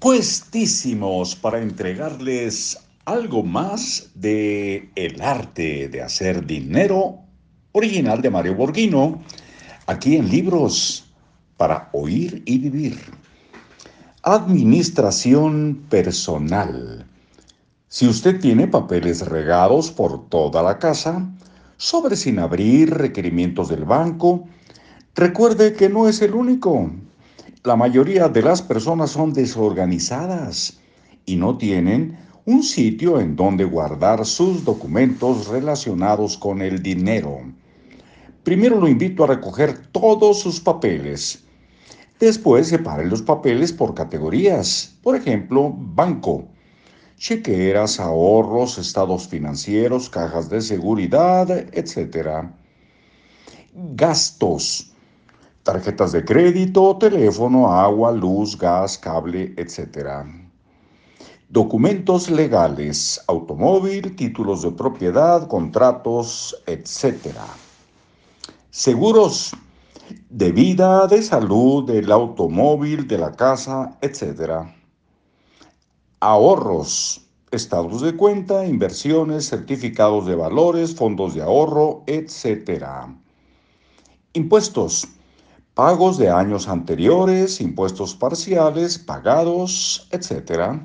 puestísimos para entregarles algo más de El arte de hacer dinero, original de Mario Borghino, aquí en Libros para oír y vivir. Administración personal. Si usted tiene papeles regados por toda la casa, sobre sin abrir, requerimientos del banco, recuerde que no es el único. La mayoría de las personas son desorganizadas y no tienen un sitio en donde guardar sus documentos relacionados con el dinero. Primero lo invito a recoger todos sus papeles. Después separe los papeles por categorías. Por ejemplo, banco chequeras, ahorros, estados financieros, cajas de seguridad, etc. Gastos, tarjetas de crédito, teléfono, agua, luz, gas, cable, etc. Documentos legales, automóvil, títulos de propiedad, contratos, etc. Seguros de vida, de salud, del automóvil, de la casa, etc ahorros, estados de cuenta, inversiones, certificados de valores, fondos de ahorro, etc. Impuestos, pagos de años anteriores, impuestos parciales, pagados, etc.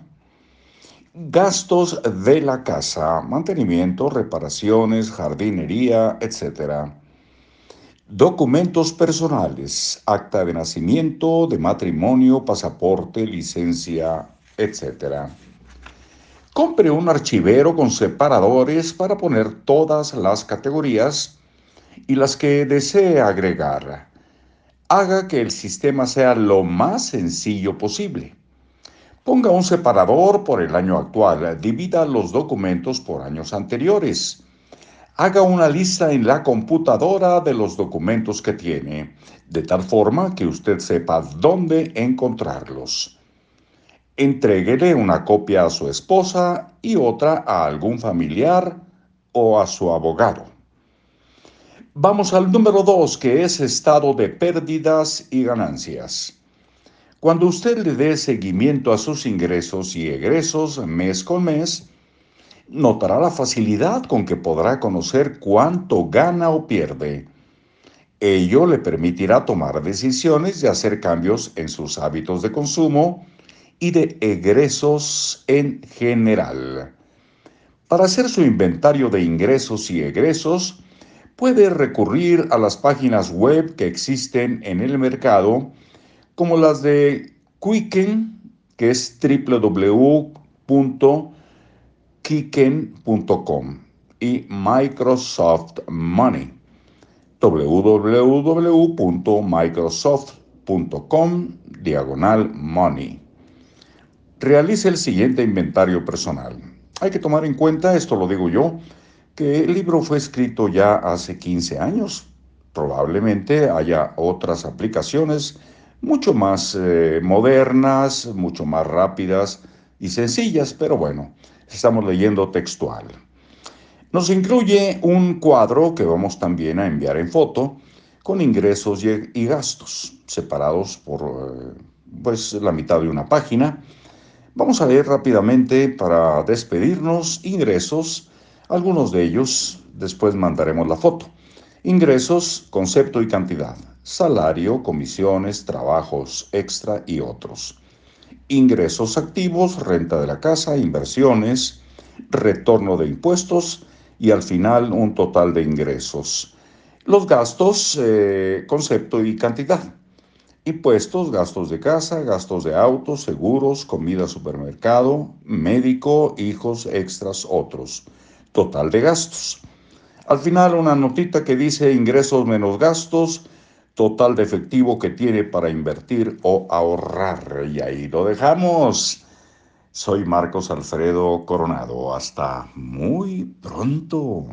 Gastos de la casa, mantenimiento, reparaciones, jardinería, etc. Documentos personales, acta de nacimiento, de matrimonio, pasaporte, licencia, etc. Compre un archivero con separadores para poner todas las categorías y las que desee agregar. Haga que el sistema sea lo más sencillo posible. Ponga un separador por el año actual, divida los documentos por años anteriores. Haga una lista en la computadora de los documentos que tiene, de tal forma que usted sepa dónde encontrarlos. Entréguele una copia a su esposa y otra a algún familiar o a su abogado. Vamos al número dos, que es estado de pérdidas y ganancias. Cuando usted le dé seguimiento a sus ingresos y egresos mes con mes, notará la facilidad con que podrá conocer cuánto gana o pierde. Ello le permitirá tomar decisiones y hacer cambios en sus hábitos de consumo, y de egresos en general. Para hacer su inventario de ingresos y egresos, puede recurrir a las páginas web que existen en el mercado, como las de Quicken, que es www.quicken.com, y Microsoft Money, www.microsoft.com, diagonal money realice el siguiente inventario personal. Hay que tomar en cuenta, esto lo digo yo, que el libro fue escrito ya hace 15 años. Probablemente haya otras aplicaciones mucho más eh, modernas, mucho más rápidas y sencillas, pero bueno, estamos leyendo textual. Nos incluye un cuadro que vamos también a enviar en foto con ingresos y, gastos separados por eh, pues la mitad de una página Vamos a leer rápidamente para despedirnos ingresos, algunos de ellos, después mandaremos la foto. Ingresos, concepto y cantidad. Salario, comisiones, trabajos extra y otros. Ingresos activos, renta de la casa, inversiones, retorno de impuestos y al final un total de ingresos. Los gastos, eh, concepto y cantidad. Impuestos, gastos de casa, gastos de autos, seguros, comida, supermercado, médico, hijos, extras, otros. Total de gastos. Al final una notita que dice ingresos menos gastos, total de efectivo que tiene para invertir o ahorrar. Y ahí lo dejamos. Soy Marcos Alfredo Coronado. Hasta muy pronto.